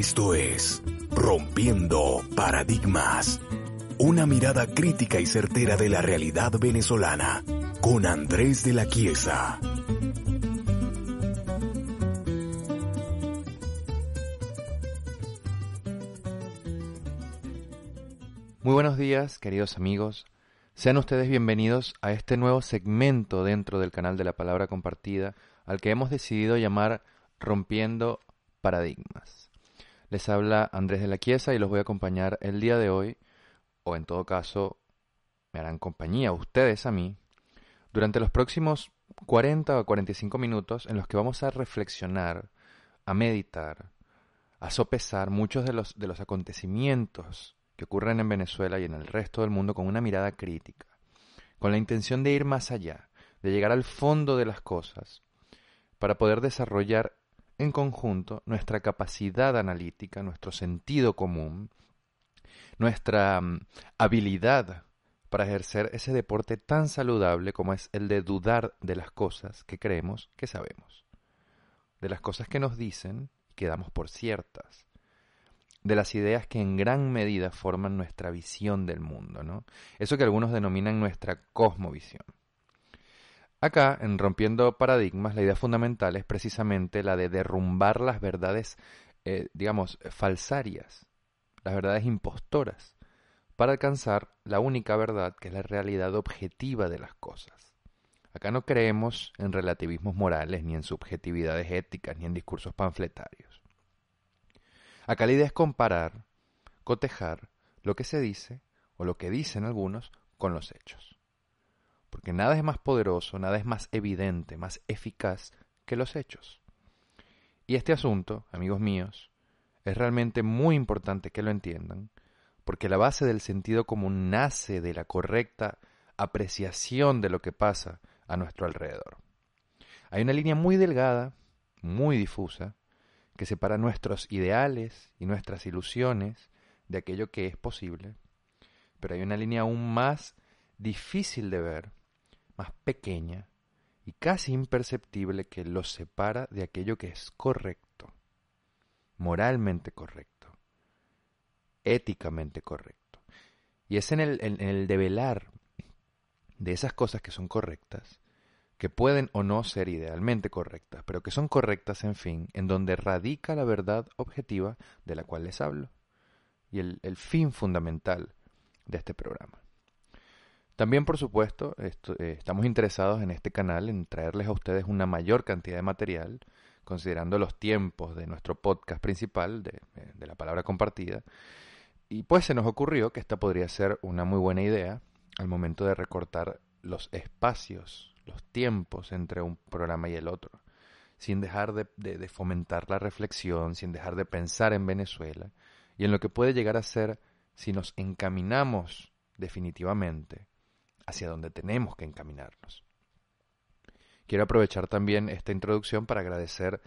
Esto es Rompiendo Paradigmas. Una mirada crítica y certera de la realidad venezolana con Andrés de la Chiesa. Buenos días, queridos amigos. Sean ustedes bienvenidos a este nuevo segmento dentro del canal de la palabra compartida, al que hemos decidido llamar Rompiendo Paradigmas. Les habla Andrés de la Chiesa y los voy a acompañar el día de hoy, o en todo caso, me harán compañía ustedes a mí, durante los próximos 40 o 45 minutos en los que vamos a reflexionar, a meditar, a sopesar muchos de los, de los acontecimientos que ocurren en Venezuela y en el resto del mundo con una mirada crítica, con la intención de ir más allá, de llegar al fondo de las cosas, para poder desarrollar en conjunto nuestra capacidad analítica, nuestro sentido común, nuestra mm, habilidad para ejercer ese deporte tan saludable como es el de dudar de las cosas que creemos que sabemos, de las cosas que nos dicen y que damos por ciertas, de las ideas que en gran medida forman nuestra visión del mundo, ¿no? Eso que algunos denominan nuestra cosmovisión. Acá, en Rompiendo Paradigmas, la idea fundamental es precisamente la de derrumbar las verdades, eh, digamos, falsarias, las verdades impostoras, para alcanzar la única verdad que es la realidad objetiva de las cosas. Acá no creemos en relativismos morales, ni en subjetividades éticas, ni en discursos panfletarios. Acá la idea es comparar, cotejar lo que se dice, o lo que dicen algunos, con los hechos porque nada es más poderoso, nada es más evidente, más eficaz que los hechos. Y este asunto, amigos míos, es realmente muy importante que lo entiendan, porque la base del sentido común nace de la correcta apreciación de lo que pasa a nuestro alrededor. Hay una línea muy delgada, muy difusa, que separa nuestros ideales y nuestras ilusiones de aquello que es posible, pero hay una línea aún más difícil de ver, más pequeña y casi imperceptible que los separa de aquello que es correcto, moralmente correcto, éticamente correcto. Y es en el, en el develar de esas cosas que son correctas, que pueden o no ser idealmente correctas, pero que son correctas en fin, en donde radica la verdad objetiva de la cual les hablo, y el, fin fundamental de este programa. También, por supuesto, eh, estamos interesados en este canal en traerles a ustedes una mayor cantidad de material, considerando los tiempos de nuestro podcast principal, eh, de la palabra compartida. Y pues se nos ocurrió que esta podría ser una muy buena idea al momento de recortar los espacios, los tiempos entre un programa y el otro, sin dejar de, de, fomentar la reflexión, sin dejar de pensar en Venezuela y en lo que puede llegar a ser si nos encaminamos definitivamente hacia donde tenemos que encaminarnos. Quiero aprovechar también esta introducción para agradecer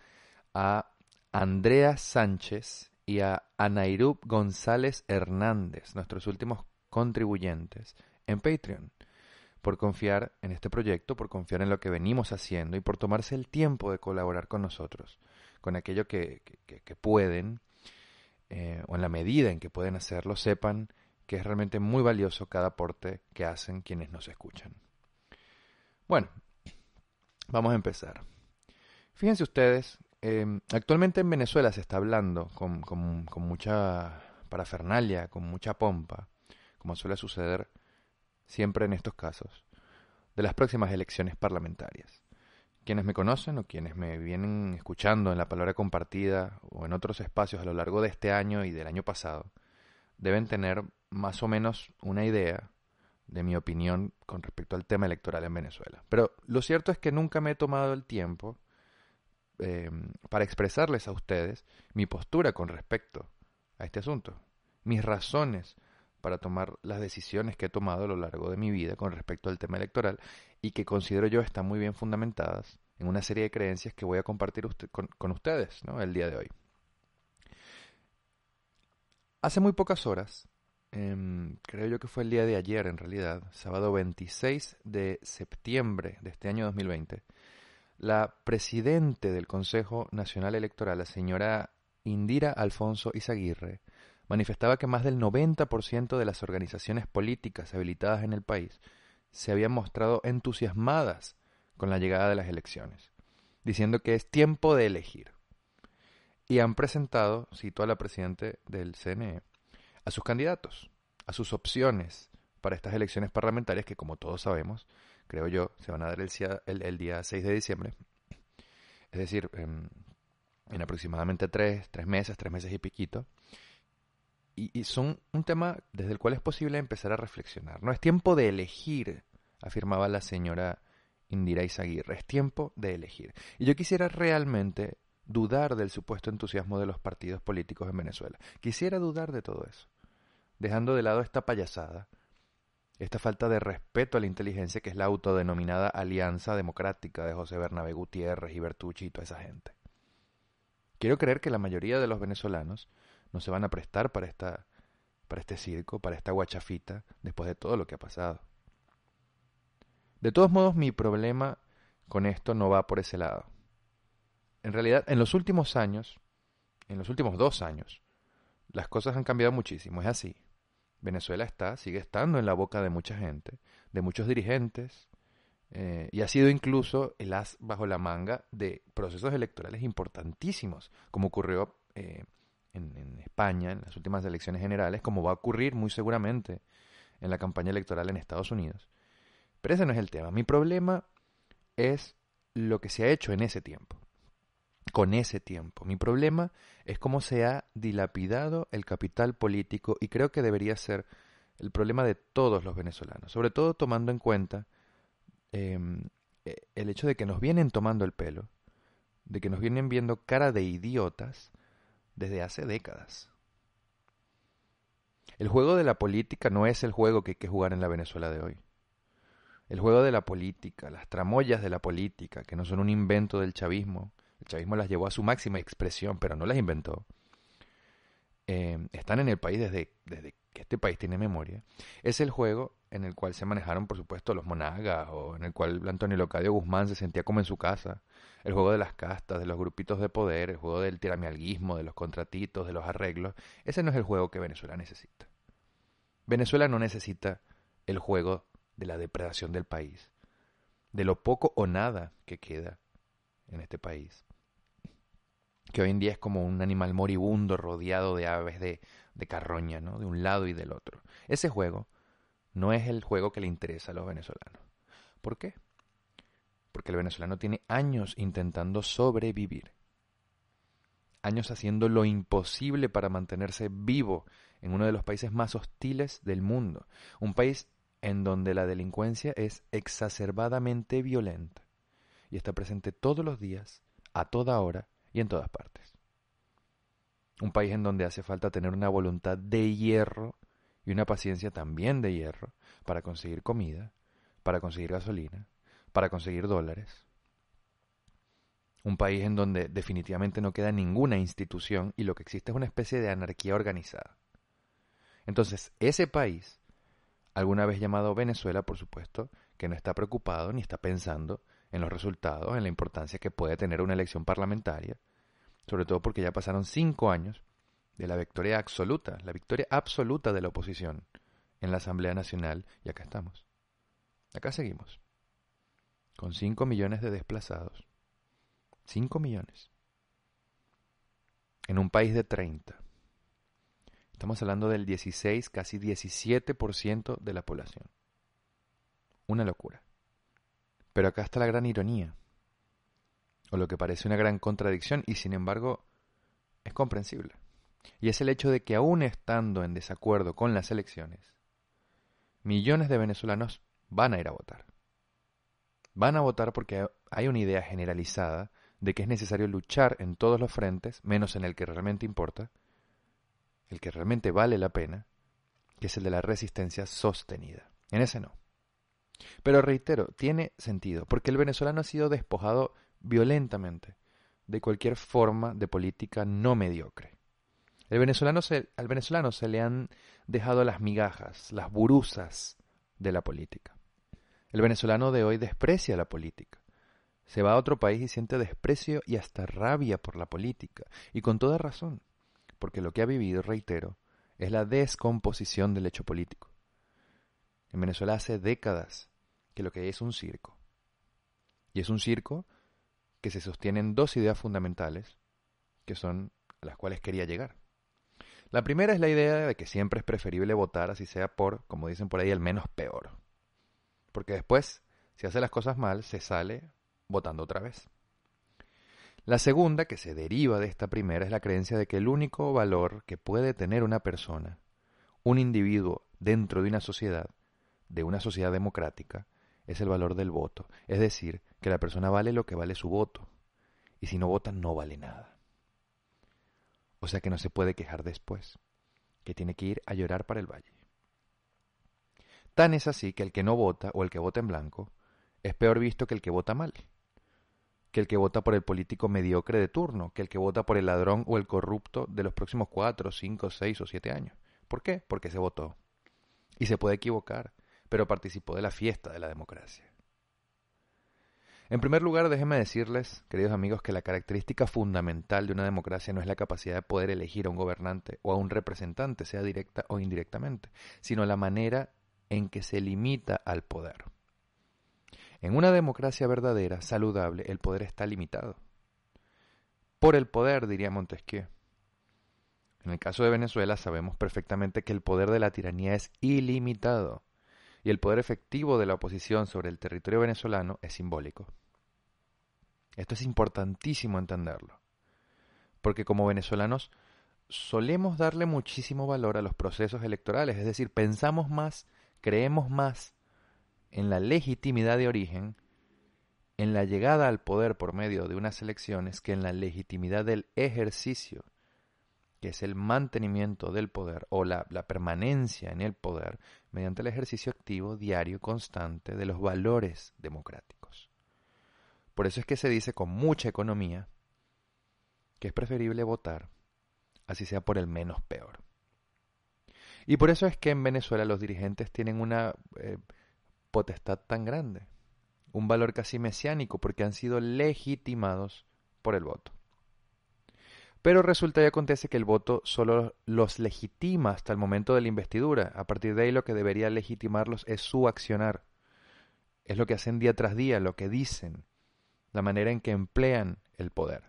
a Andrea Sánchez y a Anairup González Hernández, nuestros últimos contribuyentes en Patreon, por confiar en este proyecto, por confiar en lo que venimos haciendo y por tomarse el tiempo de colaborar con nosotros, con aquello que, pueden, eh, o en la medida en que pueden hacerlo, sepan que es realmente muy valioso cada aporte que hacen quienes nos escuchan. Bueno, vamos a empezar. Fíjense ustedes, em, actualmente en Venezuela se está hablando con, mucha parafernalia, con mucha pompa, como suele suceder siempre en estos casos, de las próximas elecciones parlamentarias. Quienes me conocen o quienes me vienen escuchando en la palabra compartida o en otros espacios a lo largo de este año y del año pasado, deben tener más o menos una idea de mi opinión con respecto al tema electoral en Venezuela. Pero lo cierto es que nunca me he tomado el tiempo eh, para expresarles a ustedes mi postura con respecto a este asunto, mis razones para tomar las decisiones que he tomado a lo largo de mi vida con respecto al tema electoral y que considero yo están muy bien fundamentadas en una serie de creencias que voy a compartir con, con, ustedes ¿no? el día de hoy. Hace muy pocas horas, em, creo yo que fue el día de ayer en realidad, sábado 26 de septiembre de este año 2020, la presidente del Consejo Nacional Electoral, la señora Indira Alfonso Izaguirre, manifestaba que más del 90% de las organizaciones políticas habilitadas en el país se habían mostrado entusiasmadas con la llegada de las elecciones, diciendo que es tiempo de elegir. Y han presentado, cito a la presidenta del CNE, a sus candidatos, a sus opciones para estas elecciones parlamentarias que, como todos sabemos, creo yo, se van a dar el, día 6 de diciembre. Es decir, en, en aproximadamente tres, tres meses, tres meses y piquito y, son un tema desde el cual es posible empezar a reflexionar. No es tiempo de elegir, afirmaba la señora Indira Izaguirre, es tiempo de elegir. Y yo quisiera realmente dudar del supuesto entusiasmo de los partidos políticos en Venezuela. Quisiera dudar de todo eso, dejando de lado esta payasada, esta falta de respeto a la inteligencia que es la autodenominada Alianza Democrática de José Bernabé Gutiérrez y Bertucci y toda esa gente. Quiero creer que la mayoría de los venezolanos no se van a prestar para esta para este circo, para esta guachafita, después de todo lo que ha pasado. De todos modos, mi problema con esto no va por ese lado. En realidad, en los últimos años, en los últimos dos años, las cosas han cambiado muchísimo. Es así. Venezuela está, sigue estando en la boca de mucha gente, de muchos dirigentes, eh, y ha sido incluso el as bajo la manga de procesos electorales importantísimos, como ocurrió eh, en, España en las últimas elecciones generales, como va a ocurrir muy seguramente en la campaña electoral en Estados Unidos. Pero ese no es el tema. Mi problema es lo que se ha hecho en ese tiempo, con ese tiempo. Mi problema es cómo se ha dilapidado el capital político y creo que debería ser el problema de todos los venezolanos, sobre todo tomando en cuenta em, e, el hecho de que nos vienen tomando el pelo, de que nos vienen viendo cara de idiotas desde hace décadas. El juego de la política no es el juego que hay que jugar en la Venezuela de hoy. El juego de la política, las tramoyas de la política, que no son un invento del chavismo, el chavismo las llevó a su máxima expresión, pero no las inventó, eh, están en el país desde, desde que este país tiene memoria, es el juego en el cual se manejaron, por supuesto, los monagas, o en el cual Antonio Locadio Guzmán se sentía como en su casa, el juego de las castas, de los grupitos de poder, el juego del tiramialguismo, de los contratitos, de los arreglos, ese no es el juego que Venezuela necesita. Venezuela no necesita el juego de la depredación del país, de lo poco o nada que queda en este país, que hoy en día es como un animal moribundo rodeado de aves de, de carroña, ¿no? de un lado y del otro. Ese juego no es el juego que le interesa a los venezolanos. ¿Por qué? Porque el venezolano tiene años intentando sobrevivir. Años haciendo lo imposible para mantenerse vivo en uno de los países más hostiles del mundo. Un país en donde la delincuencia es exacerbadamente violenta y está presente todos los días, a toda hora y en todas partes. Un país en donde hace falta tener una voluntad de hierro y una paciencia también de hierro para conseguir comida, para conseguir gasolina, para conseguir dólares. Un país en donde definitivamente no queda ninguna institución y lo que existe es una especie de anarquía organizada. Entonces, ese país, alguna vez llamado Venezuela, por supuesto, que no está preocupado ni está pensando en los resultados, en la importancia que puede tener una elección parlamentaria, sobre todo porque ya pasaron cinco años de la victoria absoluta, la victoria absoluta de la oposición en la Asamblea Nacional, y acá estamos. Acá seguimos con 5 millones de desplazados. 5 millones. En un país de 30. Estamos hablando del 16, casi 17% de la población. Una locura. Pero acá está la gran ironía, o lo que parece una gran contradicción, y sin embargo es comprensible. Y es el hecho de que aún estando en desacuerdo con las elecciones, millones de venezolanos van a ir a votar. Van a votar porque hay una idea generalizada de que es necesario luchar en todos los frentes, menos en el que realmente importa, el que realmente vale la pena, que es el de la resistencia sostenida. En ese no. Pero reitero, tiene sentido, porque el venezolano ha sido despojado violentamente de cualquier forma de política no mediocre. Al venezolano se le han dejado las migajas, las buruzas de la política. El venezolano de hoy desprecia la política. Se va a otro país y siente desprecio y hasta rabia por la política, y con toda razón, porque lo que ha vivido, reitero, es la descomposición del hecho político. En Venezuela hace décadas que lo que hay es un circo. Y es un circo que se sostiene en dos ideas fundamentales, que son a las cuales quería llegar. La primera es la idea de que siempre es preferible votar así sea por, como dicen por ahí, el menos peor. Porque después, si hace las cosas mal, se sale votando otra vez. La segunda, que se deriva de esta primera, es la creencia de que el único valor que puede tener una persona, un individuo dentro de una sociedad, de una sociedad democrática, es el valor del voto. Es decir, que la persona vale lo que vale su voto. Y si no vota, no vale nada. O sea que no se puede quejar después, que tiene que ir a llorar para el valle. Tan es así que el que no vota o el que vota en blanco es peor visto que el que vota mal que el que vota por el político mediocre de turno, que el que vota por el ladrón o el corrupto de los próximos cuatro, cinco, seis o siete años. ¿Por qué? Porque se votó. Y se puede equivocar, pero participó de la fiesta de la democracia. En primer lugar, déjenme decirles, queridos amigos, que la característica fundamental de una democracia no es la capacidad de poder elegir a un gobernante o a un representante, sea directa o indirectamente, sino la manera en que se limita al poder. En una democracia verdadera, saludable, el poder está limitado. Por el poder, diría Montesquieu. En el caso de Venezuela sabemos perfectamente que el poder de la tiranía es ilimitado y el poder efectivo de la oposición sobre el territorio venezolano es simbólico. Esto es importantísimo entenderlo, porque como venezolanos solemos darle muchísimo valor a los procesos electorales, es decir, pensamos más, creemos más en la legitimidad de origen, en la llegada al poder por medio de unas elecciones, que en la legitimidad del ejercicio, que es el mantenimiento del poder o la, la permanencia en el poder mediante el ejercicio activo, diario, constante de los valores democráticos. Por eso es que se dice con mucha economía que es preferible votar, así sea por el menos peor. Y por eso es que en Venezuela los dirigentes tienen una eh, potestad tan grande, un valor casi mesiánico porque han sido legitimados por el voto. Pero resulta y acontece que el voto solo los legitima hasta el momento de la investidura. A partir de ahí lo que debería legitimarlos es su accionar. Es lo que hacen día tras día, lo que dicen, la manera en que emplean el poder.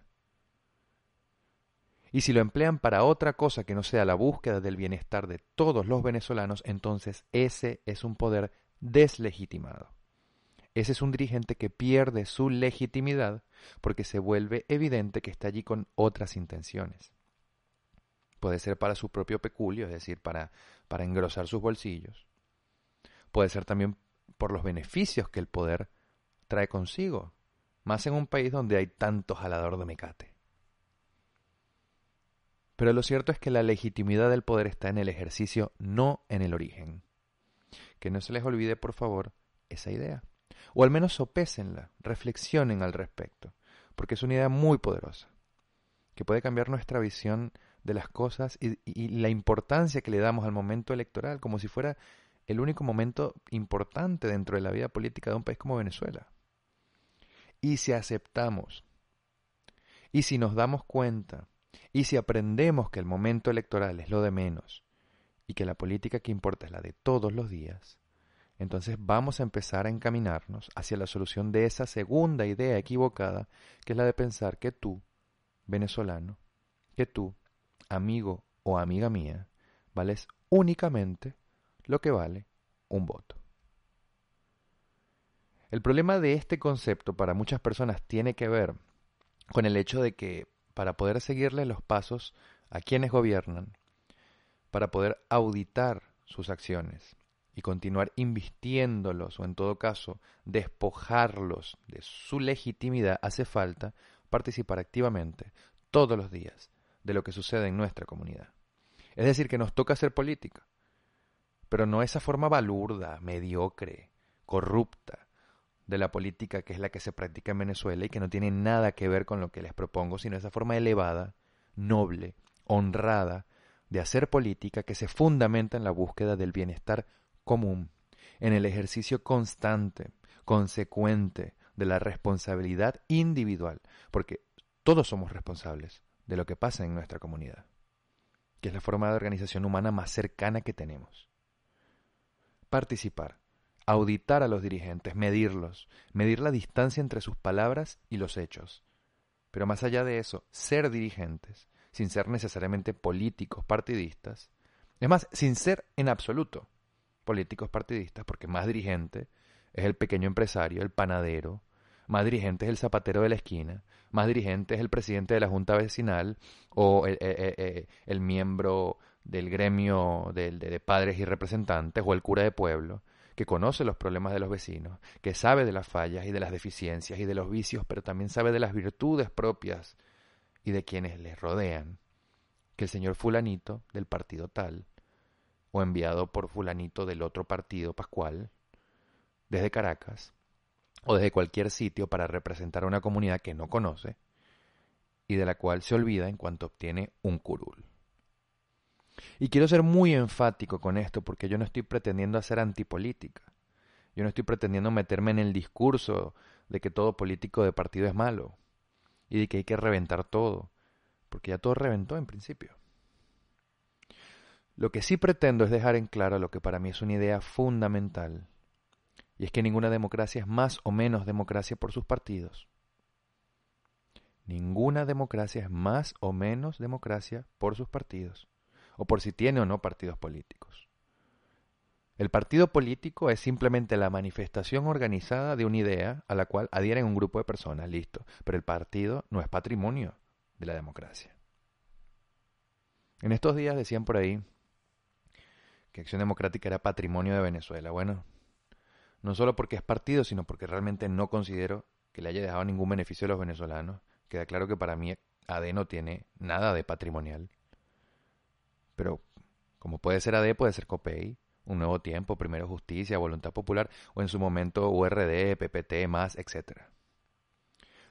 Y si lo emplean para otra cosa que no sea la búsqueda del bienestar de todos los venezolanos, entonces ese es un poder deslegitimado. Ese es un dirigente que pierde su legitimidad porque se vuelve evidente que está allí con otras intenciones. Puede ser para su propio peculio, es decir, para, para engrosar sus bolsillos. Puede ser también por los beneficios que el poder trae consigo, más en un país donde hay tanto jalador de mecate. Pero lo cierto es que la legitimidad del poder está en el ejercicio, no en el origen. Que no se les olvide, por favor, esa idea. O al menos sopésenla, reflexionen al respecto, porque es una idea muy poderosa, que puede cambiar nuestra visión de las cosas y, y la importancia que le damos al momento electoral, como si fuera el único momento importante dentro de la vida política de un país como Venezuela. Y si aceptamos, y si nos damos cuenta, y si aprendemos que el momento electoral es lo de menos, y que la política que importa es la de todos los días, entonces vamos a empezar a encaminarnos hacia la solución de esa segunda idea equivocada, que es la de pensar que tú, venezolano, que tú, amigo o amiga mía, vales únicamente lo que vale un voto. El problema de este concepto para muchas personas tiene que ver con el hecho de que para poder seguirle los pasos a quienes gobiernan, para poder auditar sus acciones y continuar invistiéndolos o en todo caso despojarlos de su legitimidad, hace falta participar activamente todos los días de lo que sucede en nuestra comunidad. Es decir, que nos toca hacer política, pero no esa forma balurda, mediocre, corrupta de la política que es la que se practica en Venezuela y que no tiene nada que ver con lo que les propongo, sino esa forma elevada, noble, honrada, de hacer política que se fundamenta en la búsqueda del bienestar común, en el ejercicio constante, consecuente de la responsabilidad individual, porque todos somos responsables de lo que pasa en nuestra comunidad, que es la forma de organización humana más cercana que tenemos. Participar, auditar a los dirigentes, medirlos, medir la distancia entre sus palabras y los hechos. Pero más allá de eso, ser dirigentes, sin ser necesariamente políticos partidistas, es más, sin ser en absoluto políticos partidistas, porque más dirigente es el pequeño empresario, el panadero, más dirigente es el zapatero de la esquina, más dirigente es el presidente de la junta vecinal o el, eh, eh, eh, miembro del gremio de padres y representantes o el cura de pueblo que conoce los problemas de los vecinos, que sabe de las fallas y de las deficiencias y de los vicios, pero también sabe de las virtudes propias y de quienes les rodean, que el señor fulanito del partido tal, o enviado por fulanito del otro partido pascual, desde Caracas, o desde cualquier sitio para representar a una comunidad que no conoce y de la cual se olvida en cuanto obtiene un curul. Y quiero ser muy enfático con esto porque yo no estoy pretendiendo hacer antipolítica. Yo no estoy pretendiendo meterme en el discurso de que todo político de partido es malo y de que hay que reventar todo, porque ya todo reventó en principio. Lo que sí pretendo es dejar en claro lo que para mí es una idea fundamental, y es que ninguna democracia es más o menos democracia por sus partidos. Ninguna democracia es más o menos democracia por sus partidos o por si tiene o no partidos políticos. El partido político es simplemente la manifestación organizada de una idea a la cual adhieren un grupo de personas, listo. Pero el partido no es patrimonio de la democracia. En estos días decían por ahí que Acción Democrática era patrimonio de Venezuela. Bueno, no solo porque es partido, sino porque realmente no considero que le haya dejado ningún beneficio a los venezolanos. Queda claro que para mí AD no tiene nada de patrimonial. Pero como puede ser AD, puede ser COPEI, Un Nuevo Tiempo, Primero Justicia, Voluntad Popular o en su momento URD, PPT, más, etc.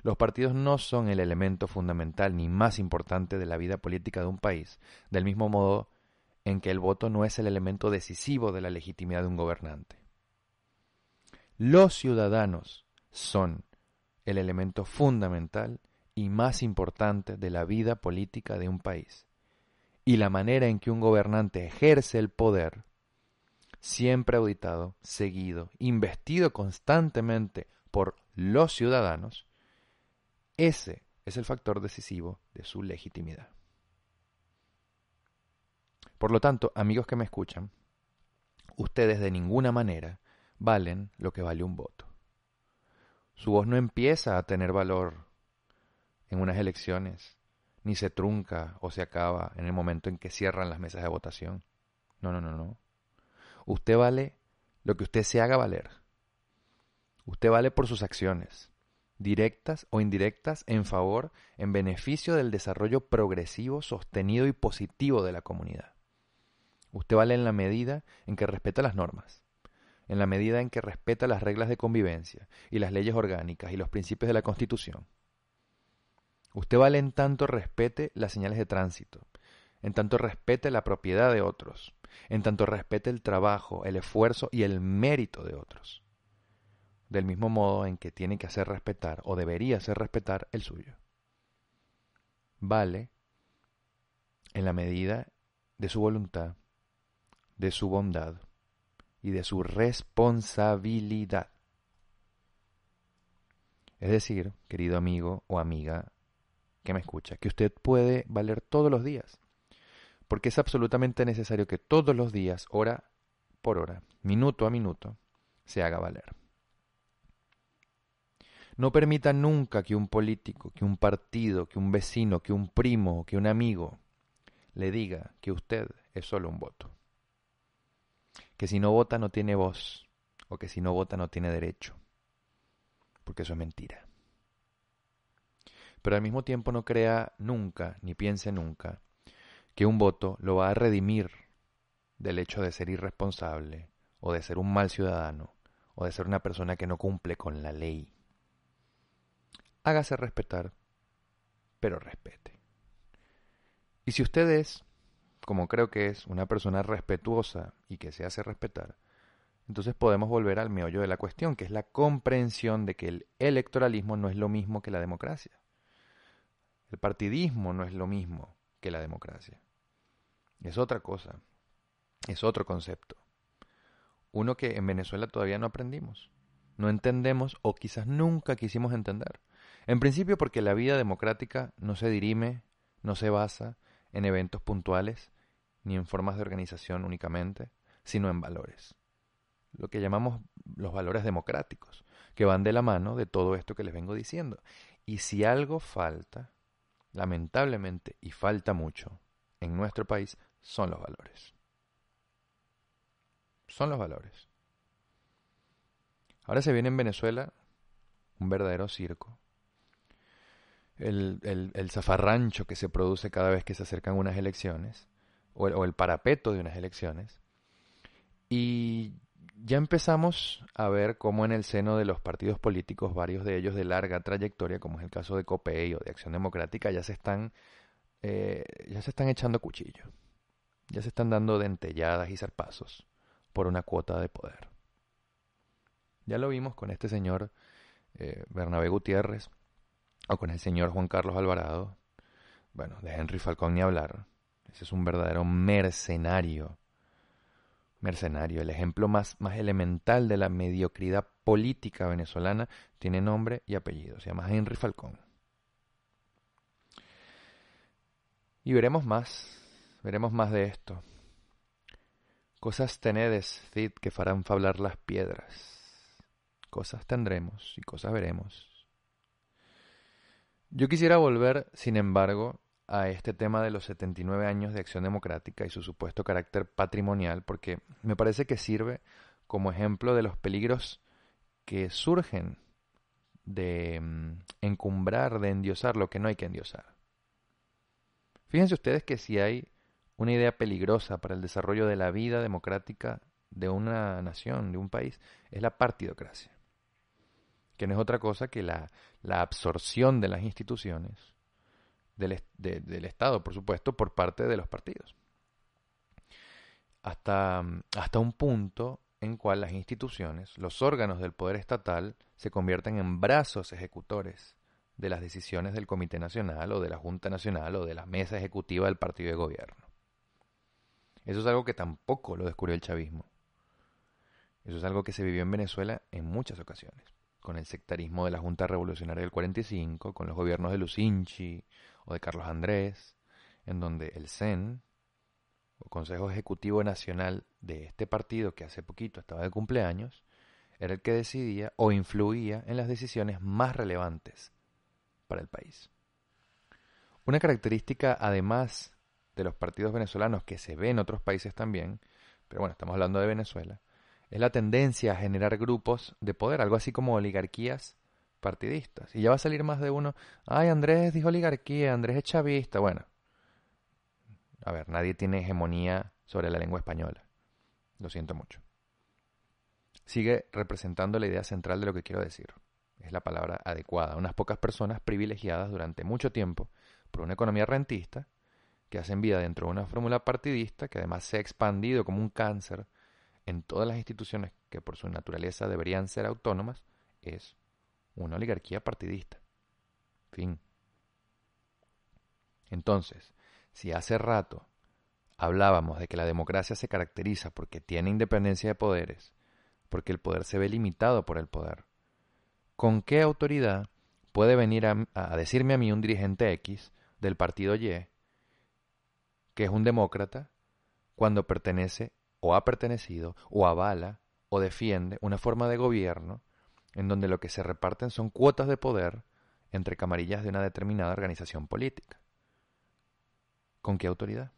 Los partidos no son el elemento fundamental ni más importante de la vida política de un país, del mismo modo en que el voto no es el elemento decisivo de la legitimidad de un gobernante. Los ciudadanos son el elemento fundamental y más importante de la vida política de un país y la manera en que un gobernante ejerce el poder, siempre auditado, seguido, investido constantemente por los ciudadanos, ese es el factor decisivo de su legitimidad. Por lo tanto, amigos que me escuchan, ustedes de ninguna manera valen lo que vale un voto. Su voz no empieza a tener valor en unas elecciones ni se trunca o se acaba en el momento en que cierran las mesas de votación. No, no, no, no. Usted vale lo que usted se haga valer. Usted vale por sus acciones, directas o indirectas, en favor, en beneficio del desarrollo progresivo, sostenido y positivo de la comunidad. Usted vale en la medida en que respeta las normas, en la medida en que respeta las reglas de convivencia y las leyes orgánicas y los principios de la Constitución Usted vale en tanto respete las señales de tránsito, en tanto respete la propiedad de otros, en tanto respete el trabajo, el esfuerzo y el mérito de otros, del mismo modo en que tiene que hacer respetar o debería hacer respetar el suyo. Vale en la medida de su voluntad, de su bondad y de su responsabilidad. Es decir, querido amigo o amiga que me escucha, que usted puede valer todos los días. Porque es absolutamente necesario que todos los días, hora por hora, minuto a minuto, se haga valer. No permita nunca que un político, que un partido, que un vecino, que un primo, que un amigo le diga que usted es solo un voto. Que si no vota no tiene voz, o que si no vota no tiene derecho. Porque eso es mentira pero al mismo tiempo no crea nunca, ni piense nunca, que un voto lo va a redimir del hecho de ser irresponsable, o de ser un mal ciudadano, o de ser una persona que no cumple con la ley. Hágase respetar, pero respete. Y si usted es, como creo que es, una persona respetuosa y que se hace respetar, entonces podemos volver al meollo de la cuestión, que es la comprensión de que el electoralismo no es lo mismo que la democracia. El partidismo no es lo mismo que la democracia. Es otra cosa, es otro concepto. Uno que en Venezuela todavía no aprendimos, no entendemos o quizás nunca quisimos entender. En principio porque la vida democrática no se dirime, no se basa en eventos puntuales, ni en formas de organización únicamente, sino en valores. Lo que llamamos los valores democráticos, que van de la mano de todo esto que les vengo diciendo. Y si algo falta, lamentablemente, y falta mucho, en nuestro país, son los valores. Son los valores. Ahora se viene en Venezuela un verdadero circo el, el, zafarrancho que se produce cada vez que se acercan unas elecciones, o el, parapeto de unas elecciones. Y ya empezamos a ver cómo en el seno de los partidos políticos, varios de ellos de larga trayectoria, como es el caso de COPEI o de Acción Democrática, ya se están, eh, ya se están echando cuchillo, ya se están dando dentelladas y zarpazos por una cuota de poder. Ya lo vimos con este señor eh, Bernabé Gutiérrez, o con el señor Juan Carlos Alvarado, bueno, de Henry Falcón ni hablar. Ese es un verdadero mercenario. Mercenario, el ejemplo más, más elemental de la mediocridad política venezolana, tiene nombre y apellido, se llama Henry Falcón. Y veremos más, veremos más de esto. Cosas tenedes, Cid, que farán fablar las piedras. Cosas tendremos y cosas veremos. Yo quisiera volver, sin embargo, a este tema de los 79 años de acción democrática y su supuesto carácter patrimonial, porque me parece que sirve como ejemplo de los peligros que surgen de mm, encumbrar, de endiosar lo que no hay que endiosar. Fíjense ustedes que si hay una idea peligrosa para el desarrollo de la vida democrática de una nación, de un país, es la partidocracia que no es otra cosa que la, absorción de las instituciones del, del, Estado, por supuesto, por parte de los partidos. Hasta, hasta un punto en cual las instituciones, los órganos del poder estatal, se convierten en brazos ejecutores de las decisiones del Comité Nacional o de la Junta Nacional o de la mesa ejecutiva del partido de gobierno. Eso es algo que tampoco lo descubrió el chavismo. Eso es algo que se vivió en Venezuela en muchas ocasiones con el sectarismo de la Junta Revolucionaria del 45, con los gobiernos de Lucinchi o de Carlos Andrés, en donde el CEN, o Consejo Ejecutivo Nacional de este partido que hace poquito estaba de cumpleaños, era el que decidía o influía en las decisiones más relevantes para el país. Una característica, además de los partidos venezolanos que se ve en otros países también, pero bueno, estamos hablando de Venezuela, es la tendencia a generar grupos de poder, algo así como oligarquías partidistas. Y ya va a salir más de uno, ay, Andrés dijo oligarquía, Andrés es chavista. Bueno, a ver, nadie tiene hegemonía sobre la lengua española. Lo siento mucho. Sigue representando la idea central de lo que quiero decir. Es la palabra adecuada. Unas pocas personas privilegiadas durante mucho tiempo por una economía rentista que hacen vida dentro de una fórmula partidista que además se ha expandido como un cáncer en todas las instituciones que por su naturaleza deberían ser autónomas es una oligarquía partidista. Fin. Entonces, si hace rato hablábamos de que la democracia se caracteriza porque tiene independencia de poderes, porque el poder se ve limitado por el poder, ¿con qué autoridad puede venir a, a decirme a mí un dirigente X del partido Y que es un demócrata cuando pertenece o ha pertenecido o avala o defiende una forma de gobierno en donde lo que se reparten son cuotas de poder entre camarillas de una determinada organización política. ¿Con qué autoridad?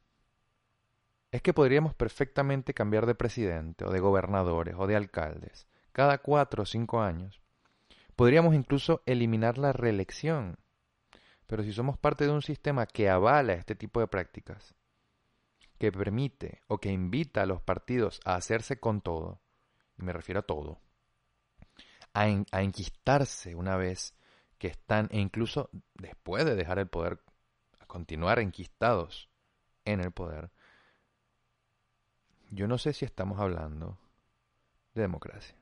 Es que podríamos perfectamente cambiar de presidente o de gobernadores o de alcaldes cada cuatro o cinco años. Podríamos incluso eliminar la reelección. Pero si somos parte de un sistema que avala este tipo de prácticas, que permite o que invita a los partidos a hacerse con todo, y me refiero a todo, a, enquistarse una vez que están, e incluso después de dejar el poder, a continuar enquistados en el poder, yo no sé si estamos hablando de democracia.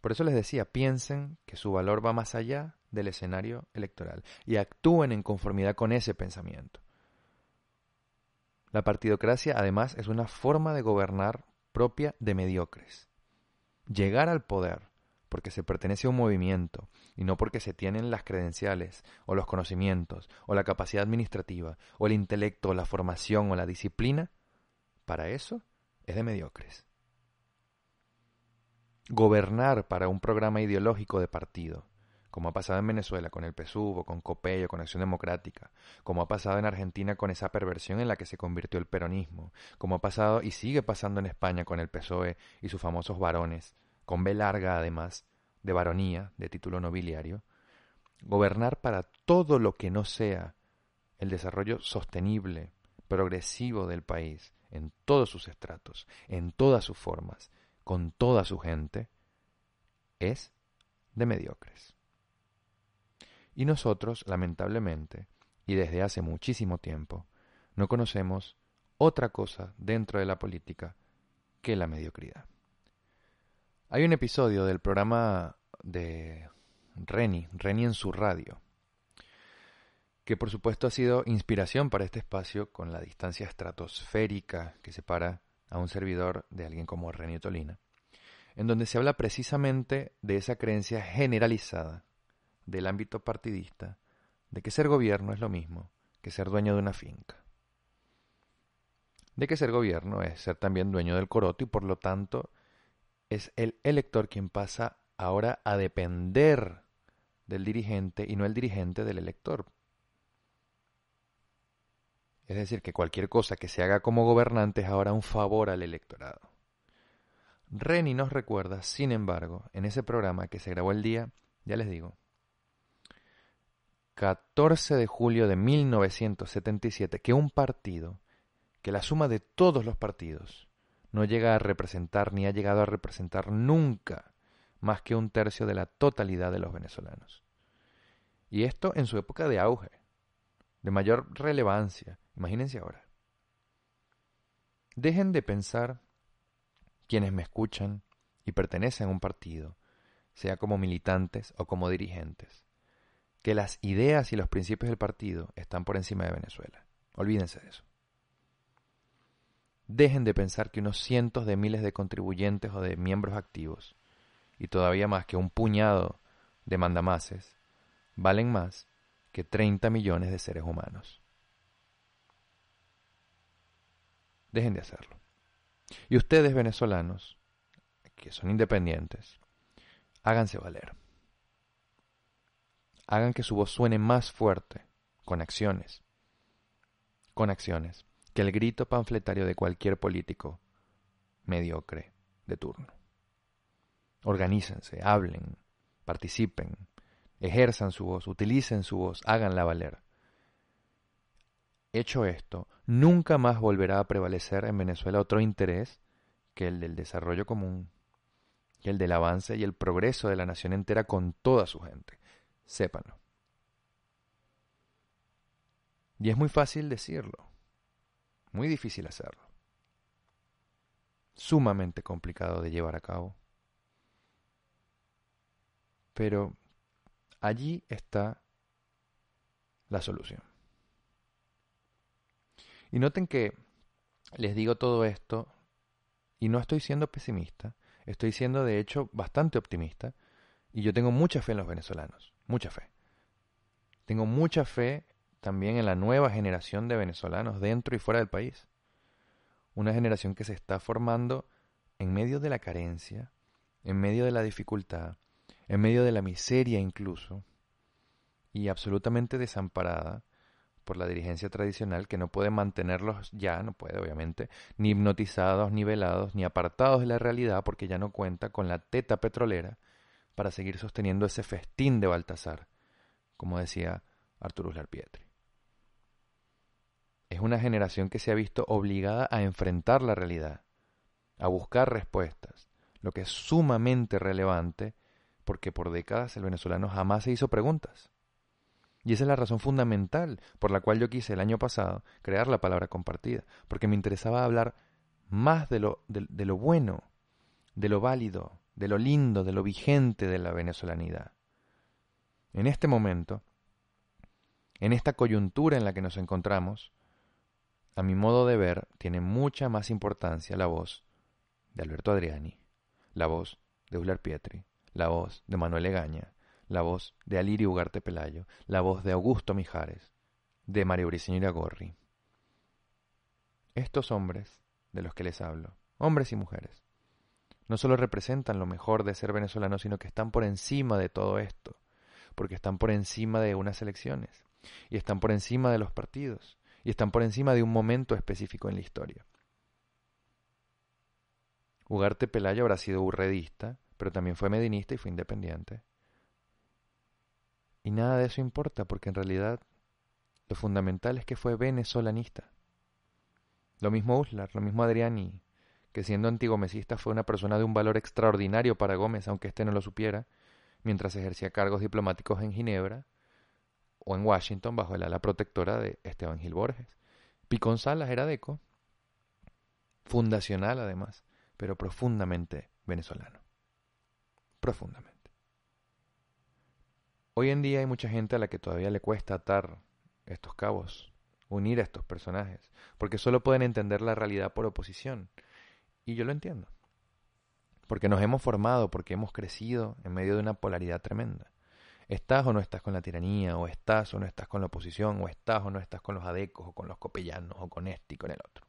Por eso les decía, piensen que su valor va más allá del escenario electoral y actúen en conformidad con ese pensamiento. La partidocracia además es una forma de gobernar propia de mediocres. Llegar al poder porque se pertenece a un movimiento y no porque se tienen las credenciales o los conocimientos o la capacidad administrativa o el intelecto o la formación o la disciplina, para eso es de mediocres. Gobernar para un programa ideológico de partido, como ha pasado en Venezuela con el PSUV con COPEI o con Acción Democrática, como ha pasado en Argentina con esa perversión en la que se convirtió el peronismo, como ha pasado y sigue pasando en España con el PSOE y sus famosos varones, con B larga además, de varonía, de título nobiliario, gobernar para todo lo que no sea el desarrollo sostenible, progresivo del país, en todos sus estratos, en todas sus formas, con toda su gente, es de mediocres. Y nosotros, lamentablemente, y desde hace muchísimo tiempo, no conocemos otra cosa dentro de la política que la mediocridad. Hay un episodio del programa de Reni, Reni en su radio, que por supuesto ha sido inspiración para este espacio con la distancia estratosférica que separa a un servidor de alguien como Reni Tolina, en donde se habla precisamente de esa creencia generalizada del ámbito partidista de que ser gobierno es lo mismo que ser dueño de una finca. De que ser gobierno es ser también dueño del coroto y por lo tanto es el elector quien pasa ahora a depender del dirigente y no el dirigente del elector. Es decir, que cualquier cosa que se haga como gobernante es ahora un favor al electorado. Reni nos recuerda, sin embargo, en ese programa que se grabó el día, ya les digo, 14 de julio de 1977, que un partido, que la suma de todos los partidos, no llega a representar ni ha llegado a representar nunca más que un tercio de la totalidad de los venezolanos. Y esto en su época de auge, de mayor relevancia. Imagínense ahora. Dejen de pensar quienes me escuchan y pertenecen a un partido, sea como militantes o como dirigentes, que las ideas y los principios del partido están por encima de Venezuela. Olvídense de eso. Dejen de pensar que unos cientos de miles de contribuyentes o de miembros activos, y todavía más que un puñado de mandamases, valen más que 30 millones de seres humanos. Dejen de hacerlo. Y ustedes, venezolanos, que son independientes, háganse valer. Hagan que su voz suene más fuerte, con acciones. Con acciones que el grito panfletario de cualquier político mediocre de turno. Organícense, hablen, participen, ejerzan su voz, utilicen su voz, háganla valer. Hecho esto, nunca más volverá a prevalecer en Venezuela otro interés que el del desarrollo común y el del avance y el progreso de la nación entera con toda su gente. Sépanlo. Y es muy fácil decirlo. Muy difícil hacerlo. Sumamente complicado de llevar a cabo. Pero allí está la solución. Y noten que les digo todo esto y no estoy siendo pesimista, estoy siendo de hecho bastante optimista y yo tengo mucha fe en los venezolanos, mucha fe. Tengo mucha fe también en la nueva generación de venezolanos dentro y fuera del país. Una generación que se está formando en medio de la carencia, en medio de la dificultad, en medio de la miseria incluso, y absolutamente desamparada por la dirigencia tradicional que no puede mantenerlos ya, no puede obviamente, ni hipnotizados, ni velados, ni apartados de la realidad porque ya no cuenta con la teta petrolera para seguir sosteniendo ese festín de Baltasar, como decía Arturo Larpietri. Es una generación que se ha visto obligada a enfrentar la realidad, a buscar respuestas, lo que es sumamente relevante porque por décadas el venezolano jamás se hizo preguntas. Y esa es la razón fundamental por la cual yo quise el año pasado crear la palabra compartida, porque me interesaba hablar más de lo, de, lo bueno, de lo válido, de lo lindo, de lo vigente de la venezolanidad. En este momento, en esta coyuntura en la que nos encontramos, a mi modo de ver, tiene mucha más importancia la voz de Alberto Adriani, la voz de Euler Pietri, la voz de Manuel Egaña, la voz de Alirio Ugarte Pelayo, la voz de Augusto Mijares, de Mario Briceño Gorri. Estos hombres de los que les hablo, hombres y mujeres, no solo representan lo mejor de ser venezolano, sino que están por encima de todo esto, porque están por encima de unas elecciones, y están por encima de los partidos, y están por encima de un momento específico en la historia. Ugarte Pelayo habrá sido urredista, pero también fue medinista y fue independiente. Y nada de eso importa, porque en realidad lo fundamental es que fue venezolanista. Lo mismo Uslar, lo mismo Adriani, que siendo antigomesista fue una persona de un valor extraordinario para Gómez, aunque éste no lo supiera, mientras ejercía cargos diplomáticos en Ginebra o en Washington bajo el ala protectora de Esteban Gil Borges. Picón Salas era deco, fundacional además, pero profundamente venezolano. Profundamente. Hoy en día hay mucha gente a la que todavía le cuesta atar estos cabos, unir a estos personajes, porque solo pueden entender la realidad por oposición. Y yo lo entiendo. Porque nos hemos formado, porque hemos crecido en medio de una polaridad tremenda. Estás o no estás con la tiranía, o estás o no estás con la oposición, o estás o no estás con los adecos, o con los copellanos, o con este y con el otro.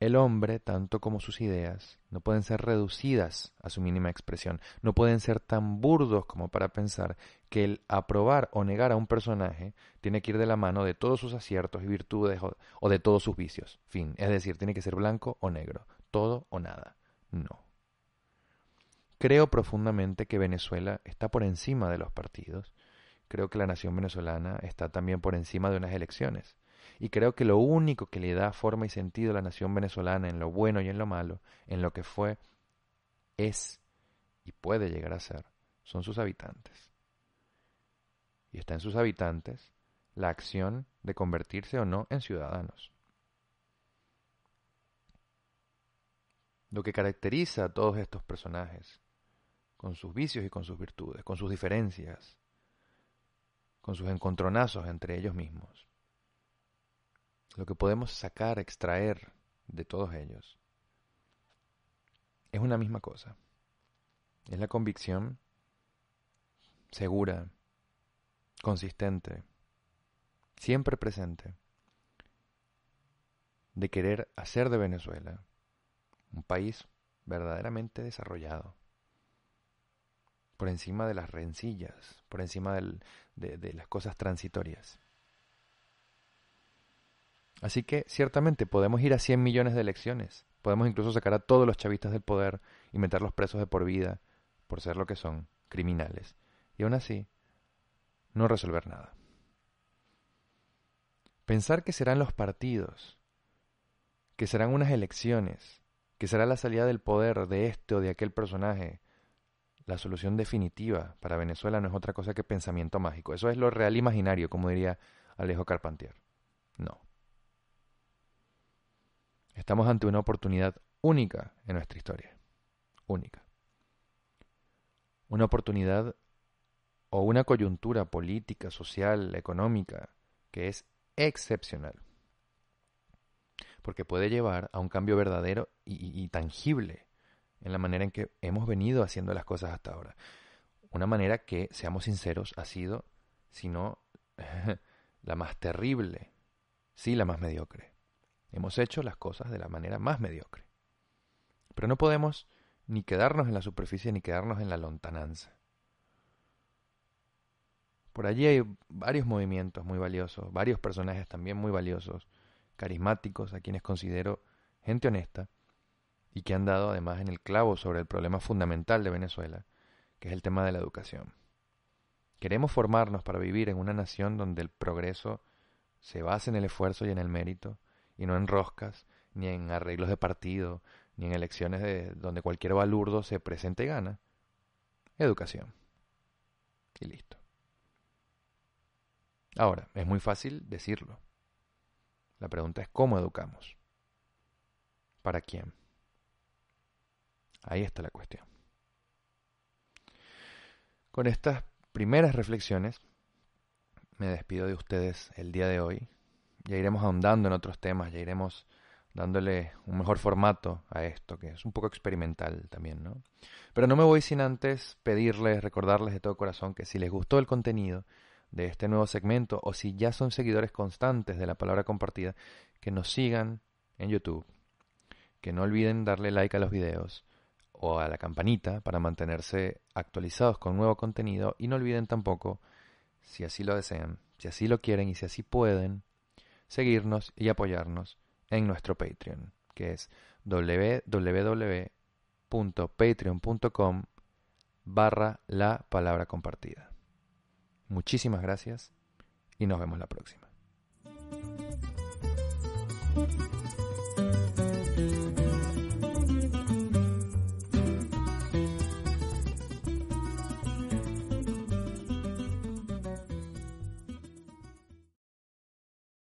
El hombre, tanto como sus ideas, no pueden ser reducidas a su mínima expresión, no pueden ser tan burdos como para pensar que el aprobar o negar a un personaje tiene que ir de la mano de todos sus aciertos y virtudes o, de todos sus vicios. Fin, es decir, tiene que ser blanco o negro, todo o nada. No. Creo profundamente que Venezuela está por encima de los partidos. Creo que la nación venezolana está también por encima de unas elecciones. Y creo que lo único que le da forma y sentido a la nación venezolana en lo bueno y en lo malo, en lo que fue, es y puede llegar a ser, son sus habitantes. Y está en sus habitantes la acción de convertirse o no en ciudadanos. Lo que caracteriza a todos estos personajes, con sus vicios y con sus virtudes, con sus diferencias, con sus encontronazos entre ellos mismos, lo que podemos sacar, extraer de todos ellos, es una misma cosa. Es la convicción segura, consistente, siempre presente, de querer hacer de Venezuela un país verdaderamente desarrollado, por encima de las rencillas, por encima de, de las cosas transitorias. Así que ciertamente podemos ir a 100 millones de elecciones, podemos incluso sacar a todos los chavistas del poder y meterlos presos de por vida por ser lo que son, criminales, y aún así no resolver nada. Pensar que serán los partidos, que serán unas elecciones, que será la salida del poder de este o de aquel personaje, la solución definitiva para Venezuela no es otra cosa que pensamiento mágico. Eso es lo real imaginario, como diría Alejo Carpentier. No. Estamos ante una oportunidad única en nuestra historia. Única. Una oportunidad o una coyuntura política, social, económica, que es excepcional. Porque puede llevar a un cambio verdadero y, tangible en la manera en que hemos venido haciendo las cosas hasta ahora. Una manera que, seamos sinceros, ha sido, si no, la más terrible, sí, la más mediocre. Hemos hecho las cosas de la manera más mediocre. Pero no podemos ni quedarnos en la superficie ni quedarnos en la lontananza. Por allí hay varios movimientos muy valiosos, varios personajes también muy valiosos, carismáticos, a quienes considero gente honesta y que han dado además en el clavo sobre el problema fundamental de Venezuela, que es el tema de la educación. Queremos formarnos para vivir en una nación donde el progreso se base en el esfuerzo y en el mérito, y no en roscas, ni en arreglos de partido, ni en elecciones de donde cualquier balurdo se presente y gana. Educación. Y listo. Ahora, es muy fácil decirlo. La pregunta es cómo educamos. ¿Para quién? Ahí está la cuestión. Con estas primeras reflexiones, me despido de ustedes el día de hoy. Ya iremos ahondando en otros temas, ya iremos dándole un mejor formato a esto, que es un poco experimental también, ¿no? Pero no me voy sin antes pedirles, recordarles de todo corazón que si les gustó el contenido de este nuevo segmento o si ya son seguidores constantes de la palabra compartida, que nos sigan en YouTube, que no olviden darle like a los videos o a la campanita para mantenerse actualizados con nuevo contenido y no olviden tampoco, si así lo desean, si así lo quieren y si así pueden, seguirnos y apoyarnos en nuestro Patreon, que es www.patreon.com barra la palabra compartida. Muchísimas gracias y nos vemos la próxima.